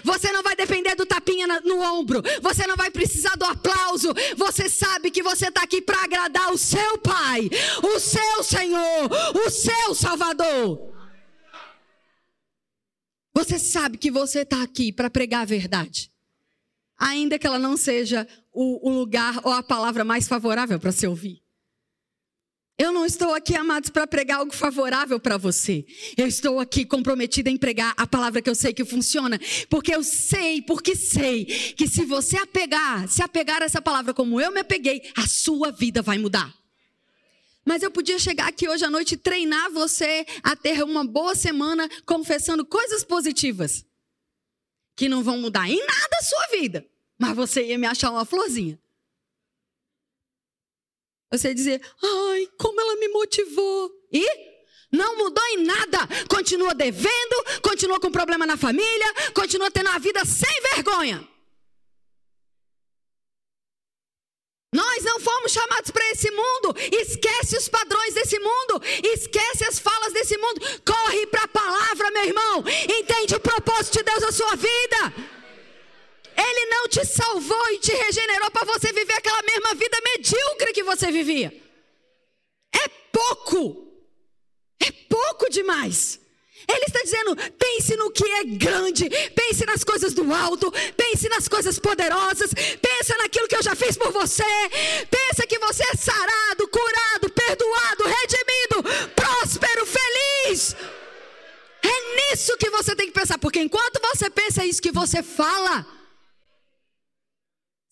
Você não vai depender do tapinha no ombro. Você não vai precisar do aplauso. Você sabe que você está aqui para agradar o seu Pai, o seu Senhor, o seu Salvador. Você sabe que você está aqui para pregar a verdade ainda que ela não seja o, o lugar ou a palavra mais favorável para se ouvir. Eu não estou aqui, amados, para pregar algo favorável para você. Eu estou aqui comprometida em pregar a palavra que eu sei que funciona, porque eu sei, porque sei que se você apegar, se apegar a essa palavra como eu me apeguei, a sua vida vai mudar. Mas eu podia chegar aqui hoje à noite e treinar você a ter uma boa semana confessando coisas positivas que não vão mudar em nada a sua vida, mas você ia me achar uma florzinha. Você ia dizer, ai, como ela me motivou. E não mudou em nada. Continua devendo, continua com problema na família, continua tendo uma vida sem vergonha. Nós não fomos chamados para esse mundo. Esquece os padrões desse mundo. Esquece as falas desse mundo. Corre para a palavra, meu irmão. Entende o propósito de Deus na sua vida. Ele não te salvou e te regenerou para você viver aquela mesma vida medíocre que você vivia. É pouco. É pouco demais. Ele está dizendo: pense no que é grande, pense nas coisas do alto, pense nas coisas poderosas, pense naquilo que eu já fiz por você, pense que você é sarado, curado, perdoado, redimido, próspero, feliz. É nisso que você tem que pensar, porque enquanto você pensa isso que você fala,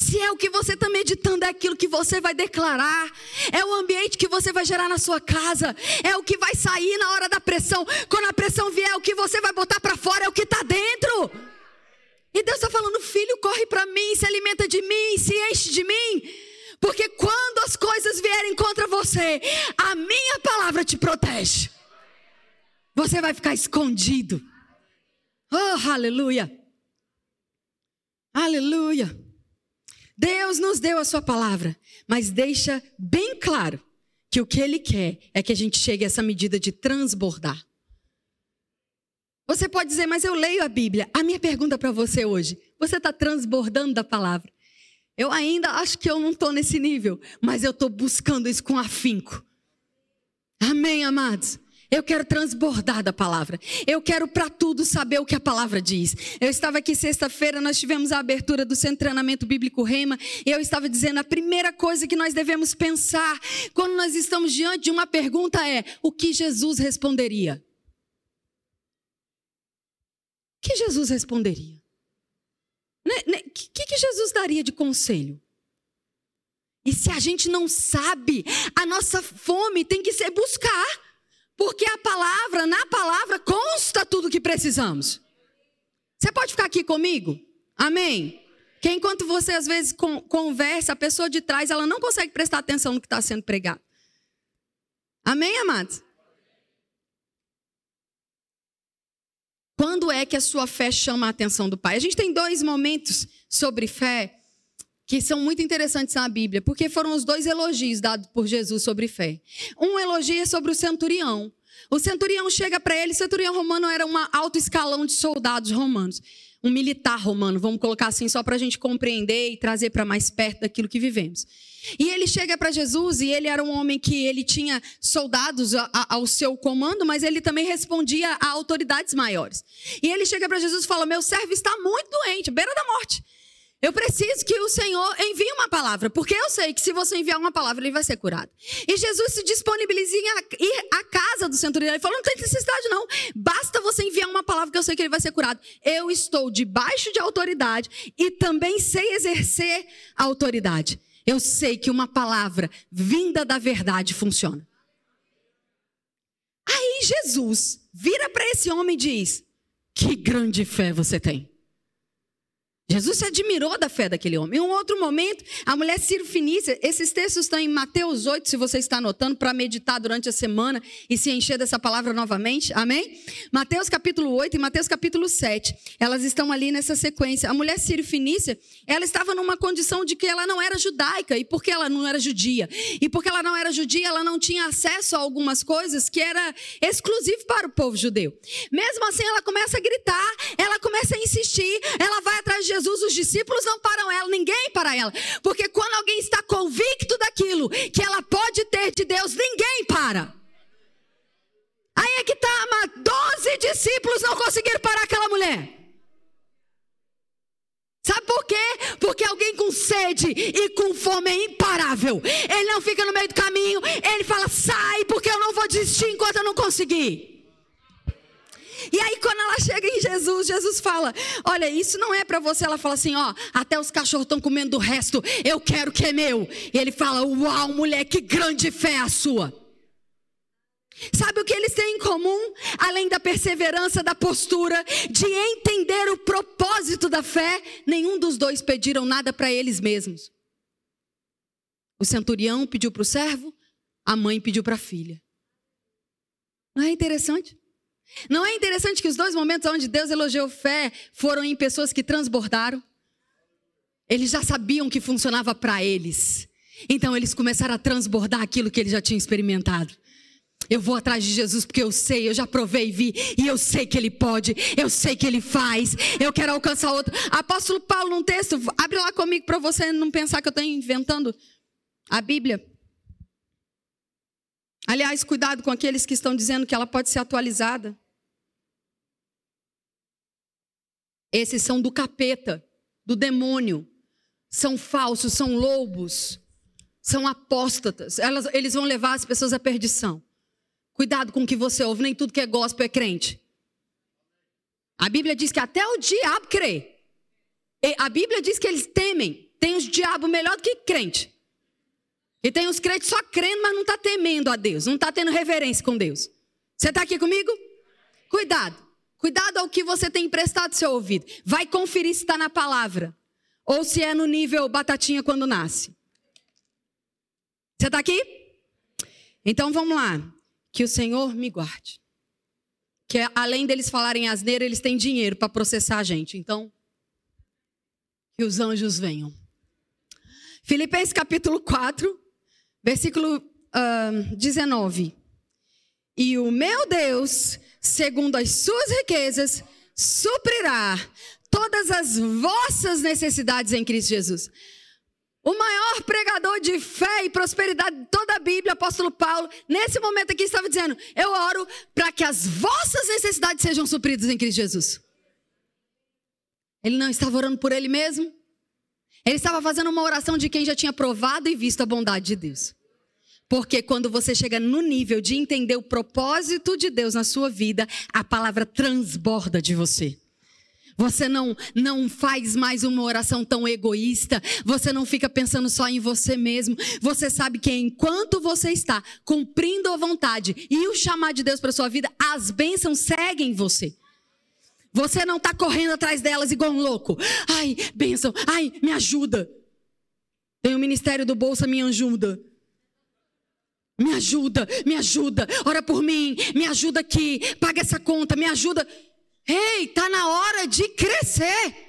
se é o que você está meditando, é aquilo que você vai declarar, é o ambiente que você vai gerar na sua casa, é o que vai sair na hora da pressão. Quando a pressão vier, o que você vai botar para fora é o que está dentro. E Deus está falando, filho, corre para mim, se alimenta de mim, se enche de mim. Porque quando as coisas vierem contra você, a minha palavra te protege. Você vai ficar escondido. Oh, aleluia. Aleluia. Deus nos deu a sua palavra, mas deixa bem claro que o que ele quer é que a gente chegue a essa medida de transbordar. Você pode dizer, mas eu leio a Bíblia. A minha pergunta para você hoje: você está transbordando da palavra? Eu ainda acho que eu não estou nesse nível, mas eu estou buscando isso com afinco. Amém, amados? Eu quero transbordar da palavra. Eu quero para tudo saber o que a palavra diz. Eu estava aqui sexta-feira, nós tivemos a abertura do Centro Treinamento Bíblico Rema, e eu estava dizendo a primeira coisa que nós devemos pensar quando nós estamos diante de uma pergunta é: o que Jesus responderia? O que Jesus responderia? O né, né, que, que Jesus daria de conselho? E se a gente não sabe, a nossa fome tem que ser buscar. Porque a palavra, na palavra, consta tudo o que precisamos. Você pode ficar aqui comigo? Amém? Que enquanto você às vezes conversa, a pessoa de trás, ela não consegue prestar atenção no que está sendo pregado. Amém, amados? Quando é que a sua fé chama a atenção do Pai? A gente tem dois momentos sobre fé que são muito interessantes na Bíblia, porque foram os dois elogios dados por Jesus sobre fé. Um elogio é sobre o centurião. O centurião chega para ele, o centurião romano era um alto escalão de soldados romanos, um militar romano, vamos colocar assim, só para a gente compreender e trazer para mais perto daquilo que vivemos. E ele chega para Jesus e ele era um homem que ele tinha soldados ao seu comando, mas ele também respondia a autoridades maiores. E ele chega para Jesus e fala: Meu servo está muito doente, beira da morte. Eu preciso que o Senhor envie uma palavra, porque eu sei que se você enviar uma palavra, ele vai ser curado. E Jesus se disponibiliza em ir à casa do centurião. Ele falou: não tem necessidade, não. Basta você enviar uma palavra que eu sei que ele vai ser curado. Eu estou debaixo de autoridade e também sei exercer a autoridade. Eu sei que uma palavra vinda da verdade funciona. Aí Jesus vira para esse homem e diz: Que grande fé você tem. Jesus se admirou da fé daquele homem. Em um outro momento, a mulher Cirfinícia, esses textos estão em Mateus 8, se você está anotando, para meditar durante a semana e se encher dessa palavra novamente. Amém? Mateus capítulo 8 e Mateus capítulo 7. Elas estão ali nessa sequência. A mulher Cirfinícia, ela estava numa condição de que ela não era judaica. E porque ela não era judia? E porque ela não era judia, ela não tinha acesso a algumas coisas que era exclusivo para o povo judeu. Mesmo assim, ela começa a gritar, ela começa a insistir, ela vai atrás de Jesus, os discípulos não param ela, ninguém para ela. Porque quando alguém está convicto daquilo que ela pode ter de Deus, ninguém para. Aí é que está, mas doze discípulos não conseguiram parar aquela mulher. Sabe por quê? Porque alguém com sede e com fome é imparável. Ele não fica no meio do caminho, ele fala: sai, porque eu não vou desistir enquanto eu não conseguir. E aí, quando ela chega em Jesus, Jesus fala: Olha, isso não é para você. Ela fala assim: Ó, até os cachorros estão comendo do resto, eu quero que é meu. E ele fala: Uau, mulher, que grande fé a sua. Sabe o que eles têm em comum? Além da perseverança, da postura, de entender o propósito da fé, nenhum dos dois pediram nada para eles mesmos. O centurião pediu para o servo, a mãe pediu para a filha. Não é interessante? Não é interessante que os dois momentos onde Deus elogiou fé foram em pessoas que transbordaram? Eles já sabiam que funcionava para eles. Então eles começaram a transbordar aquilo que eles já tinham experimentado. Eu vou atrás de Jesus porque eu sei, eu já provei e vi, e eu sei que Ele pode, eu sei que Ele faz, eu quero alcançar outro. Apóstolo Paulo, num texto, abre lá comigo para você não pensar que eu estou inventando a Bíblia. Aliás, cuidado com aqueles que estão dizendo que ela pode ser atualizada. Esses são do capeta, do demônio. São falsos, são lobos, são apóstatas. Elas, eles vão levar as pessoas à perdição. Cuidado com o que você ouve, nem tudo que é gospel é crente. A Bíblia diz que até o diabo crê. E a Bíblia diz que eles temem. Tem os diabos melhor do que crente. E tem os crentes só crendo, mas não está temendo a Deus, não está tendo reverência com Deus. Você está aqui comigo? Cuidado. Cuidado ao que você tem emprestado seu ouvido. Vai conferir se está na palavra. Ou se é no nível batatinha quando nasce. Você está aqui? Então vamos lá. Que o Senhor me guarde. Que além deles falarem asneira, eles têm dinheiro para processar a gente. Então, que os anjos venham. Filipenses capítulo 4, Versículo uh, 19. E o meu Deus, segundo as suas riquezas, suprirá todas as vossas necessidades em Cristo Jesus. O maior pregador de fé e prosperidade de toda a Bíblia, apóstolo Paulo, nesse momento aqui estava dizendo: Eu oro para que as vossas necessidades sejam supridas em Cristo Jesus. Ele não estava orando por ele mesmo? Ele estava fazendo uma oração de quem já tinha provado e visto a bondade de Deus. Porque quando você chega no nível de entender o propósito de Deus na sua vida, a palavra transborda de você. Você não não faz mais uma oração tão egoísta, você não fica pensando só em você mesmo. Você sabe que enquanto você está cumprindo a vontade e o chamar de Deus para sua vida, as bênçãos seguem você. Você não está correndo atrás delas igual um louco. Ai, bênção. Ai, me ajuda. Tem o ministério do Bolsa Me Ajuda. Me ajuda, me ajuda. Ora por mim, me ajuda aqui. Paga essa conta, me ajuda. Ei, tá na hora de crescer.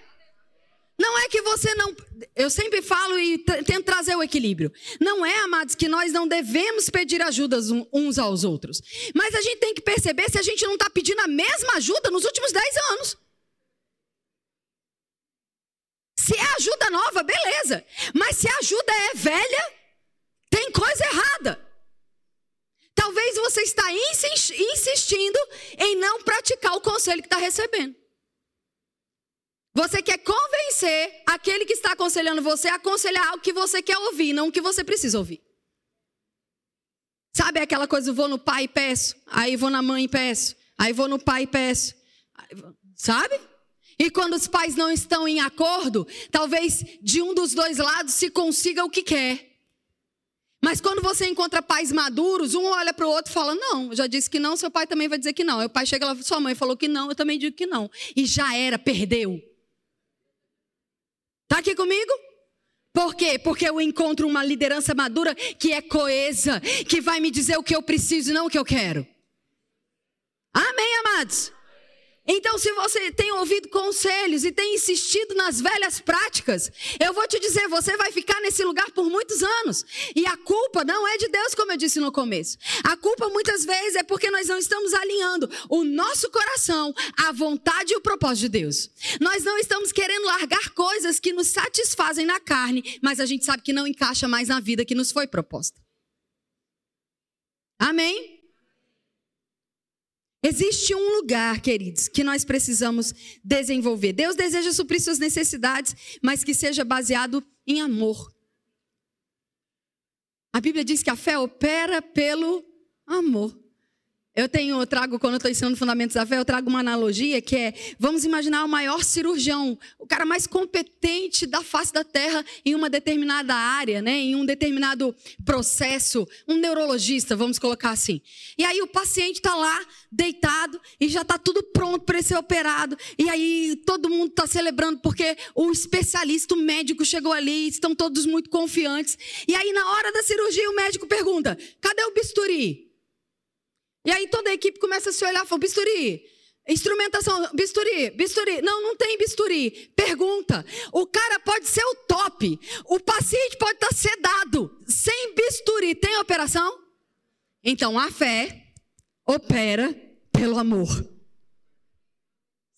Não é que você não. Eu sempre falo e tento trazer o equilíbrio. Não é, amados, que nós não devemos pedir ajudas uns aos outros. Mas a gente tem que perceber se a gente não está pedindo a mesma ajuda nos últimos 10 anos. Se é ajuda nova, beleza. Mas se a ajuda é velha, tem coisa errada. Você está insistindo em não praticar o conselho que está recebendo. Você quer convencer aquele que está aconselhando você a aconselhar o que você quer ouvir, não o que você precisa ouvir. Sabe aquela coisa, eu vou no pai e peço, aí vou na mãe e peço, aí vou no pai e peço. Sabe? E quando os pais não estão em acordo, talvez de um dos dois lados se consiga o que quer. Mas quando você encontra pais maduros, um olha para o outro e fala: Não, já disse que não, seu pai também vai dizer que não. Aí o pai chega lá, sua mãe falou que não, eu também digo que não. E já era, perdeu. Está aqui comigo? Por quê? Porque eu encontro uma liderança madura que é coesa, que vai me dizer o que eu preciso e não o que eu quero. Amém, amados? Então, se você tem ouvido conselhos e tem insistido nas velhas práticas, eu vou te dizer, você vai ficar nesse lugar por muitos anos. E a culpa não é de Deus, como eu disse no começo. A culpa muitas vezes é porque nós não estamos alinhando o nosso coração à vontade e o propósito de Deus. Nós não estamos querendo largar coisas que nos satisfazem na carne, mas a gente sabe que não encaixa mais na vida que nos foi proposta. Amém? Existe um lugar, queridos, que nós precisamos desenvolver. Deus deseja suprir suas necessidades, mas que seja baseado em amor. A Bíblia diz que a fé opera pelo amor. Eu tenho, eu trago, quando eu estou ensinando Fundamentos da Fé, eu trago uma analogia que é: vamos imaginar o maior cirurgião, o cara mais competente da face da terra em uma determinada área, né, em um determinado processo, um neurologista, vamos colocar assim. E aí o paciente está lá, deitado, e já está tudo pronto para ser operado. E aí todo mundo está celebrando porque o especialista, o médico chegou ali, estão todos muito confiantes. E aí na hora da cirurgia o médico pergunta: cadê o bisturi? E aí toda a equipe começa a se olhar e fala, bisturi, Instrumentação, bisturi, bisturi. Não, não tem bisturi. Pergunta. O cara pode ser o top. O paciente pode estar sedado. Sem bisturi, tem operação? Então a fé opera pelo amor.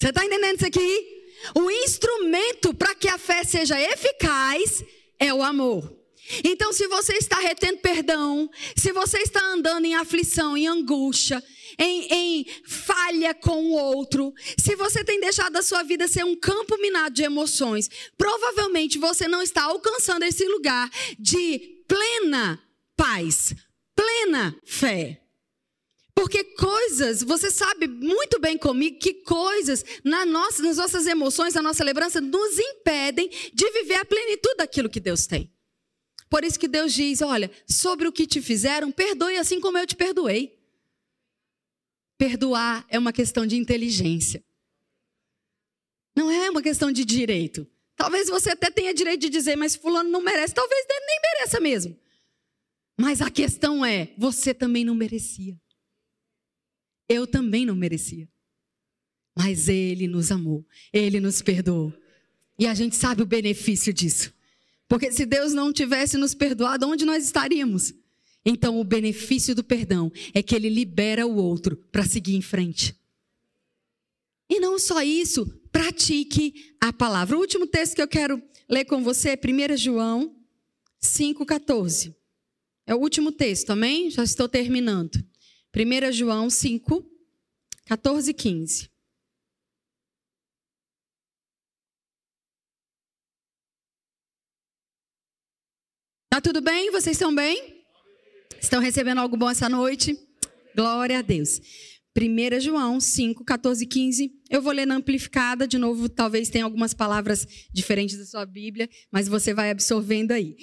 Você está entendendo isso aqui? O instrumento para que a fé seja eficaz é o amor. Então, se você está retendo perdão, se você está andando em aflição, em angústia, em, em, falha com o outro, se você tem deixado a sua vida ser um campo minado de emoções, provavelmente você não está alcançando esse lugar de plena paz, plena fé. Porque coisas, você sabe muito bem comigo que coisas na nossa, nas nossas emoções, na nossa lembrança, nos impedem de viver a plenitude daquilo que Deus tem. Por isso que Deus diz: olha, sobre o que te fizeram, perdoe assim como eu te perdoei. Perdoar é uma questão de inteligência. Não é uma questão de direito. Talvez você até tenha direito de dizer, mas fulano não merece. Talvez ele nem mereça mesmo. Mas a questão é, você também não merecia. Eu também não merecia. Mas ele nos amou, ele nos perdoou. E a gente sabe o benefício disso. Porque se Deus não tivesse nos perdoado, onde nós estaríamos? Então, o benefício do perdão é que ele libera o outro para seguir em frente. E não só isso, pratique a palavra. O último texto que eu quero ler com você é 1 João 5,14. É o último texto, amém? Já estou terminando. 1 João 5, 14 e 15. Tá tudo bem? Vocês estão bem? Estão recebendo algo bom essa noite? Glória a Deus. 1 João 5, 14 e 15. Eu vou ler na amplificada, de novo, talvez tenha algumas palavras diferentes da sua Bíblia, mas você vai absorvendo aí.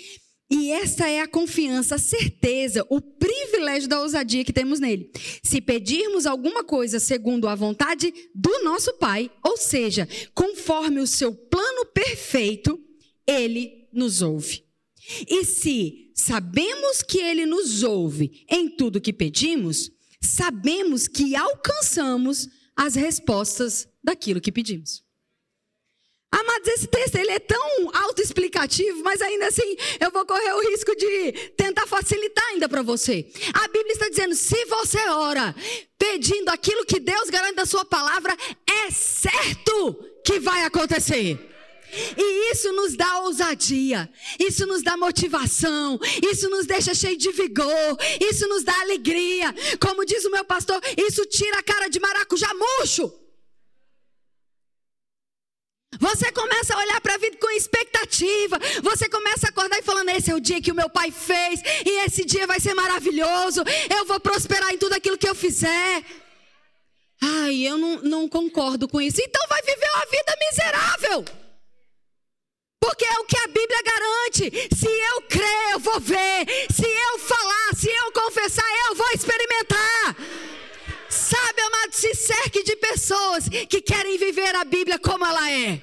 E essa é a confiança, a certeza, o privilégio da ousadia que temos nele. Se pedirmos alguma coisa segundo a vontade do nosso Pai, ou seja, conforme o seu plano perfeito, ele nos ouve. E se sabemos que Ele nos ouve em tudo que pedimos, sabemos que alcançamos as respostas daquilo que pedimos. Amados, esse texto ele é tão autoexplicativo, mas ainda assim eu vou correr o risco de tentar facilitar ainda para você. A Bíblia está dizendo: se você ora pedindo aquilo que Deus garante da sua palavra, é certo que vai acontecer. E isso nos dá ousadia, isso nos dá motivação, isso nos deixa cheio de vigor, isso nos dá alegria. Como diz o meu pastor, isso tira a cara de maracujá murcho. Você começa a olhar para a vida com expectativa. Você começa a acordar e falando: Esse é o dia que o meu pai fez, e esse dia vai ser maravilhoso. Eu vou prosperar em tudo aquilo que eu fizer. Ai, eu não, não concordo com isso. Então vai viver uma vida miserável. Porque é o que a Bíblia garante. Se eu crer, eu vou ver. Se eu falar, se eu confessar, eu vou experimentar. Sabe, amado, se cerque de pessoas que querem viver a Bíblia como ela é.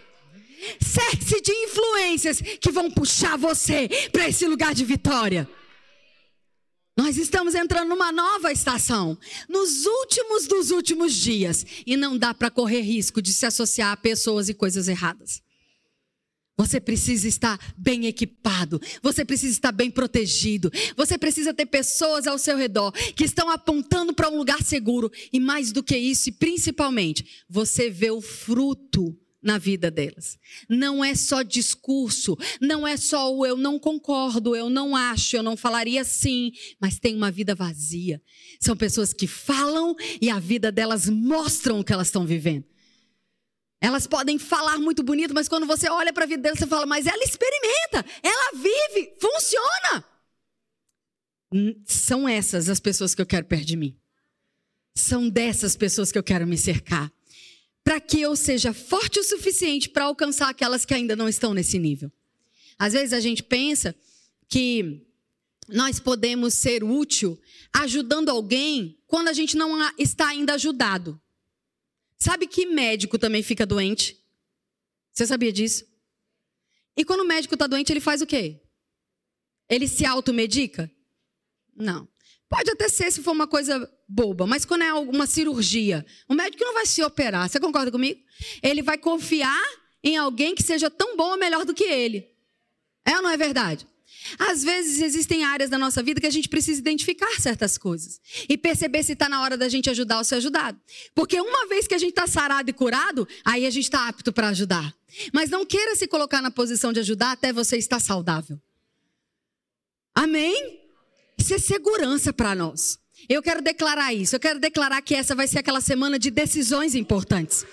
Cerque-se de influências que vão puxar você para esse lugar de vitória. Nós estamos entrando numa nova estação, nos últimos dos últimos dias, e não dá para correr risco de se associar a pessoas e coisas erradas. Você precisa estar bem equipado, você precisa estar bem protegido, você precisa ter pessoas ao seu redor que estão apontando para um lugar seguro e mais do que isso, e principalmente, você vê o fruto na vida delas. Não é só discurso, não é só o eu não concordo, eu não acho, eu não falaria assim, mas tem uma vida vazia. São pessoas que falam e a vida delas mostram o que elas estão vivendo. Elas podem falar muito bonito, mas quando você olha para a vida dela, você fala, mas ela experimenta, ela vive, funciona. São essas as pessoas que eu quero perto de mim. São dessas pessoas que eu quero me cercar. Para que eu seja forte o suficiente para alcançar aquelas que ainda não estão nesse nível. Às vezes a gente pensa que nós podemos ser útil ajudando alguém quando a gente não está ainda ajudado. Sabe que médico também fica doente? Você sabia disso? E quando o médico está doente, ele faz o quê? Ele se automedica? Não. Pode até ser se for uma coisa boba, mas quando é alguma cirurgia, o médico não vai se operar, você concorda comigo? Ele vai confiar em alguém que seja tão bom ou melhor do que ele. É ou não é verdade? Às vezes existem áreas da nossa vida que a gente precisa identificar certas coisas e perceber se está na hora da gente ajudar ou ser ajudado. Porque uma vez que a gente está sarado e curado, aí a gente está apto para ajudar. Mas não queira se colocar na posição de ajudar até você estar saudável. Amém? Isso é segurança para nós. Eu quero declarar isso. Eu quero declarar que essa vai ser aquela semana de decisões importantes.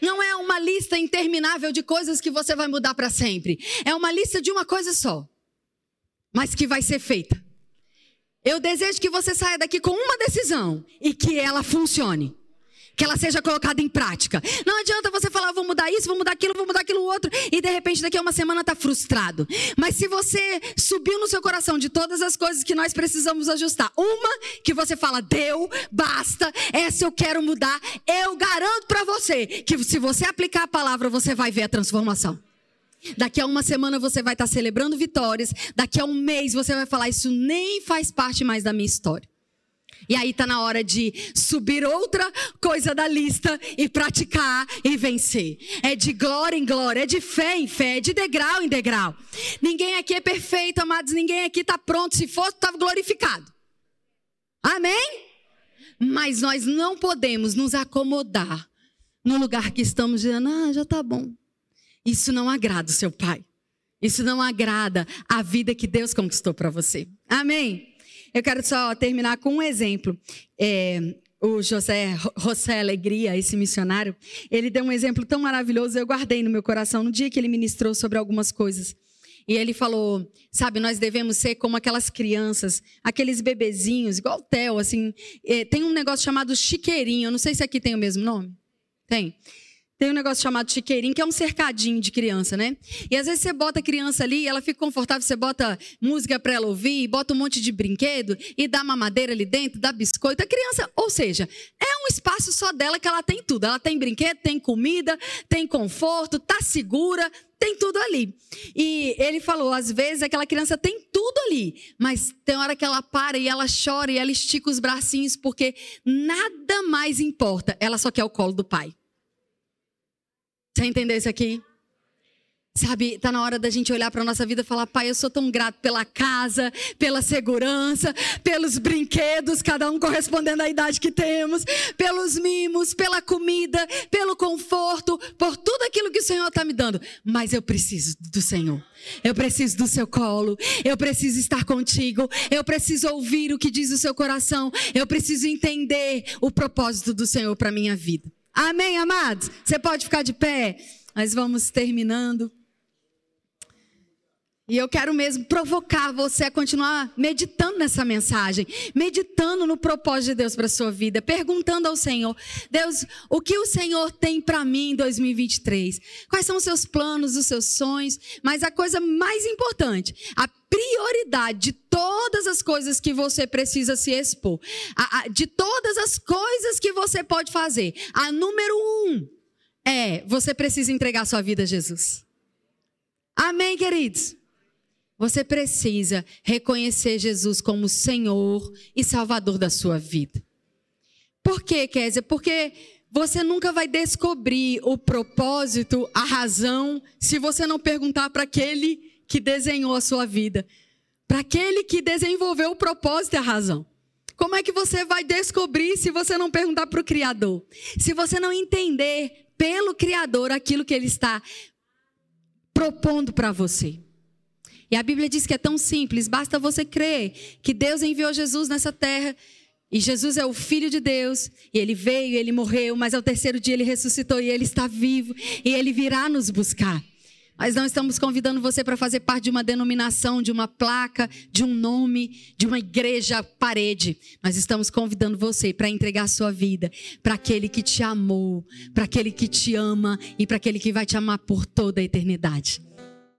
Não é uma lista interminável de coisas que você vai mudar para sempre. É uma lista de uma coisa só mas que vai ser feita. Eu desejo que você saia daqui com uma decisão e que ela funcione. Que ela seja colocada em prática. Não adianta você falar, vou mudar isso, vou mudar aquilo, vou mudar aquilo outro, e de repente daqui a uma semana está frustrado. Mas se você subiu no seu coração de todas as coisas que nós precisamos ajustar, uma que você fala, deu, basta, essa eu quero mudar, eu garanto para você que se você aplicar a palavra, você vai ver a transformação. Daqui a uma semana você vai estar celebrando vitórias. Daqui a um mês você vai falar: Isso nem faz parte mais da minha história. E aí está na hora de subir outra coisa da lista e praticar e vencer. É de glória em glória, é de fé em fé, é de degrau em degrau. Ninguém aqui é perfeito, amados, ninguém aqui está pronto. Se fosse, estava glorificado. Amém? Mas nós não podemos nos acomodar no lugar que estamos dizendo, ah, já está bom. Isso não agrada o seu pai. Isso não agrada a vida que Deus conquistou para você. Amém? Eu quero só terminar com um exemplo. É, o José José Alegria, esse missionário, ele deu um exemplo tão maravilhoso, eu guardei no meu coração no dia que ele ministrou sobre algumas coisas. E ele falou, sabe, nós devemos ser como aquelas crianças, aqueles bebezinhos, igual o Theo, assim. É, tem um negócio chamado chiqueirinho, eu não sei se aqui tem o mesmo nome. Tem. Tem um negócio chamado chiqueirinho, que é um cercadinho de criança, né? E às vezes você bota a criança ali, ela fica confortável, você bota música para ela ouvir, bota um monte de brinquedo e dá mamadeira ali dentro, dá biscoito. A criança, ou seja, é um espaço só dela que ela tem tudo. Ela tem brinquedo, tem comida, tem conforto, tá segura, tem tudo ali. E ele falou, às vezes aquela criança tem tudo ali, mas tem hora que ela para e ela chora e ela estica os bracinhos porque nada mais importa. Ela só quer o colo do pai. Você entendeu isso aqui? Sabe, tá na hora da gente olhar para nossa vida e falar: Pai, eu sou tão grato pela casa, pela segurança, pelos brinquedos, cada um correspondendo à idade que temos, pelos mimos, pela comida, pelo conforto, por tudo aquilo que o Senhor está me dando. Mas eu preciso do Senhor. Eu preciso do seu colo. Eu preciso estar contigo. Eu preciso ouvir o que diz o seu coração. Eu preciso entender o propósito do Senhor para minha vida. Amém, amados? Você pode ficar de pé. Nós vamos terminando. E eu quero mesmo provocar você a continuar meditando nessa mensagem, meditando no propósito de Deus para sua vida, perguntando ao Senhor: Deus, o que o Senhor tem para mim em 2023? Quais são os seus planos, os seus sonhos? Mas a coisa mais importante, a prioridade de todas as coisas que você precisa se expor, a, a, de todas as coisas que você pode fazer, a número um é você precisa entregar sua vida a Jesus. Amém, queridos? Você precisa reconhecer Jesus como Senhor e Salvador da sua vida. Por quê, Kézia? Porque você nunca vai descobrir o propósito, a razão, se você não perguntar para aquele que desenhou a sua vida, para aquele que desenvolveu o propósito e a razão. Como é que você vai descobrir se você não perguntar para o Criador? Se você não entender pelo Criador aquilo que ele está propondo para você. E a Bíblia diz que é tão simples, basta você crer que Deus enviou Jesus nessa terra. E Jesus é o Filho de Deus, e ele veio, ele morreu, mas ao terceiro dia ele ressuscitou e ele está vivo, e ele virá nos buscar. Mas não estamos convidando você para fazer parte de uma denominação, de uma placa, de um nome, de uma igreja parede. Nós estamos convidando você para entregar sua vida para aquele que te amou, para aquele que te ama e para aquele que vai te amar por toda a eternidade.